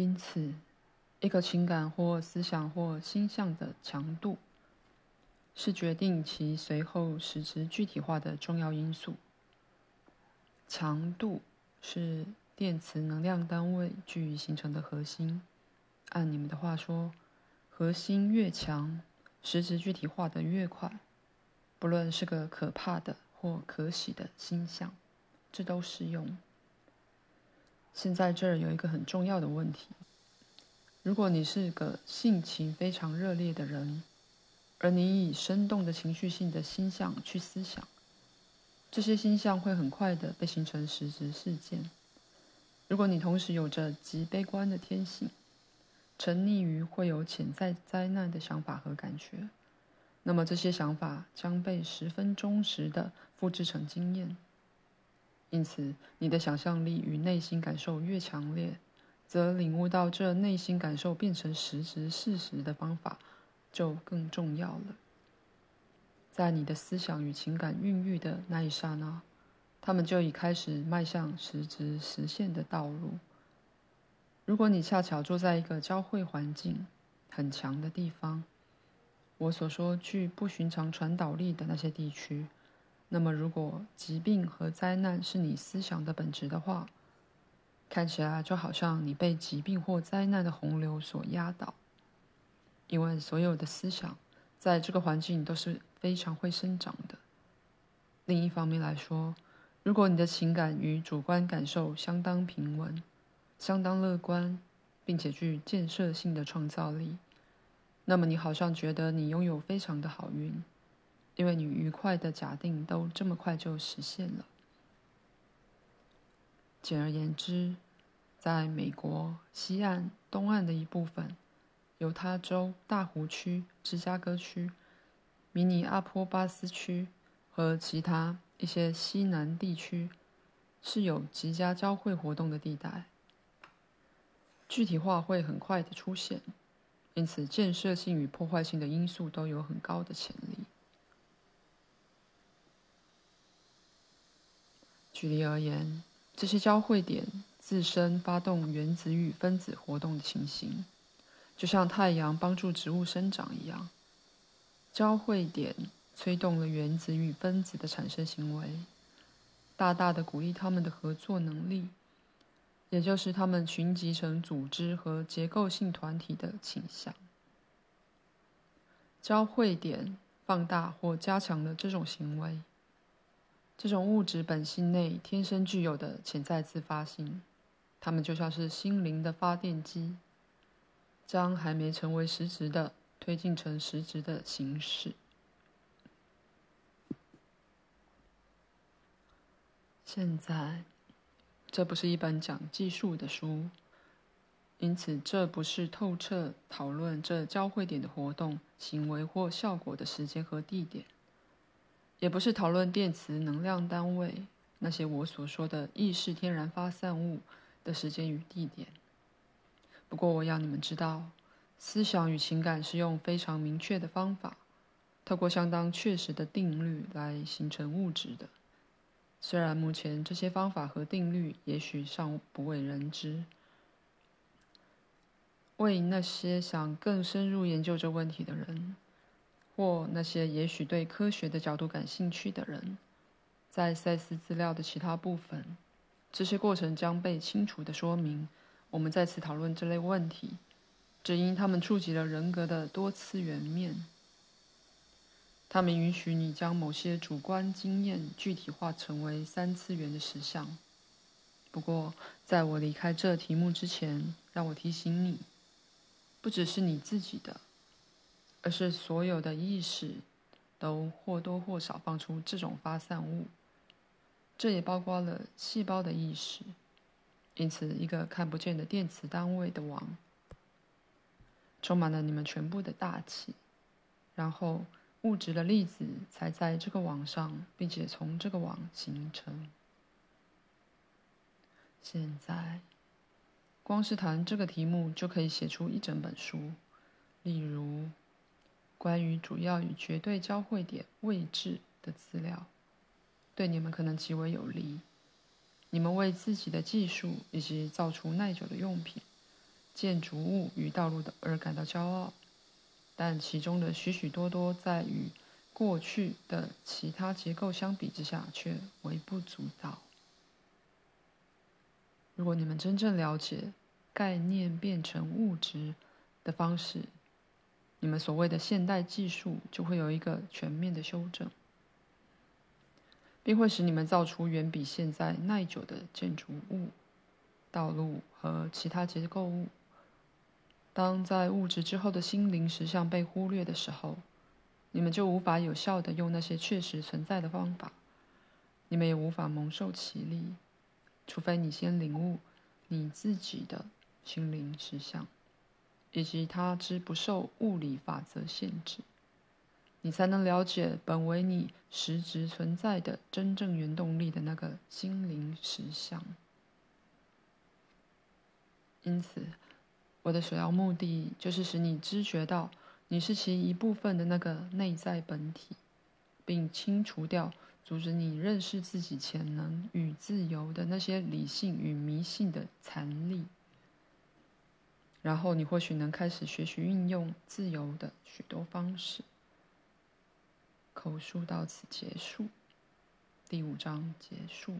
因此，一个情感或思想或心象的强度，是决定其随后实质具体化的重要因素。强度是电磁能量单位聚形成的核心。按你们的话说，核心越强，实质具体化的越快。不论是个可怕的或可喜的心象，这都适用。现在这儿有一个很重要的问题：如果你是个性情非常热烈的人，而你以生动的情绪性的心象去思想，这些心象会很快的被形成实质事件。如果你同时有着极悲观的天性，沉溺于会有潜在灾难的想法和感觉。那么这些想法将被十分忠实的复制成经验。因此，你的想象力与内心感受越强烈，则领悟到这内心感受变成实质事实的方法就更重要了。在你的思想与情感孕育的那一刹那，他们就已开始迈向实质实现的道路。如果你恰巧坐在一个交汇环境很强的地方，我所说具不寻常传导力的那些地区，那么如果疾病和灾难是你思想的本质的话，看起来就好像你被疾病或灾难的洪流所压倒，因为所有的思想在这个环境都是非常会生长的。另一方面来说，如果你的情感与主观感受相当平稳、相当乐观，并且具建设性的创造力。那么你好像觉得你拥有非常的好运，因为你愉快的假定都这么快就实现了。简而言之，在美国西岸、东岸的一部分，犹他州、大湖区、芝加哥区、明尼阿波巴斯区和其他一些西南地区，是有极佳交汇活动的地带，具体化会很快的出现。因此，建设性与破坏性的因素都有很高的潜力。举例而言，这些交汇点自身发动原子与分子活动的情形，就像太阳帮助植物生长一样。交汇点催动了原子与分子的产生行为，大大的鼓励他们的合作能力。也就是他们群集成组织和结构性团体的倾向。交汇点放大或加强了这种行为，这种物质本性内天生具有的潜在自发性，它们就像是心灵的发电机，将还没成为实质的推进成实质的形式。现在。这不是一本讲技术的书，因此这不是透彻讨论这交汇点的活动、行为或效果的时间和地点，也不是讨论电磁能量单位那些我所说的意识天然发散物的时间与地点。不过，我要你们知道，思想与情感是用非常明确的方法，透过相当确实的定律来形成物质的。虽然目前这些方法和定律也许尚不为人知，为那些想更深入研究这问题的人，或那些也许对科学的角度感兴趣的人，在赛斯资料的其他部分，这些过程将被清楚地说明。我们再次讨论这类问题，只因他们触及了人格的多次元面。他们允许你将某些主观经验具体化成为三次元的实相。不过，在我离开这题目之前，让我提醒你，不只是你自己的，而是所有的意识都或多或少放出这种发散物。这也包括了细胞的意识。因此，一个看不见的电磁单位的网，充满了你们全部的大气，然后。物质的粒子才在这个网上，并且从这个网形成。现在，光是谈这个题目就可以写出一整本书，例如关于主要与绝对交汇点位置的资料，对你们可能极为有利。你们为自己的技术以及造出耐久的用品，建筑物与道路的而感到骄傲，但其中的许许多多在与过去的其他结构相比之下却微不足道。如果你们真正了解概念变成物质的方式，你们所谓的现代技术就会有一个全面的修正，并会使你们造出远比现在耐久的建筑物、道路和其他结构物。当在物质之后的心灵实相被忽略的时候，你们就无法有效地用那些确实存在的方法，你们也无法蒙受其利，除非你先领悟你自己的心灵实相，以及它之不受物理法则限制，你才能了解本为你实质存在的真正原动力的那个心灵实相。因此，我的首要目的就是使你知觉到你是其一部分的那个内在本体，并清除掉阻止你认识自己潜能与自由的那些理性与迷信的残力。然后你或许能开始学习运用自由的许多方式。口述到此结束，第五章结束。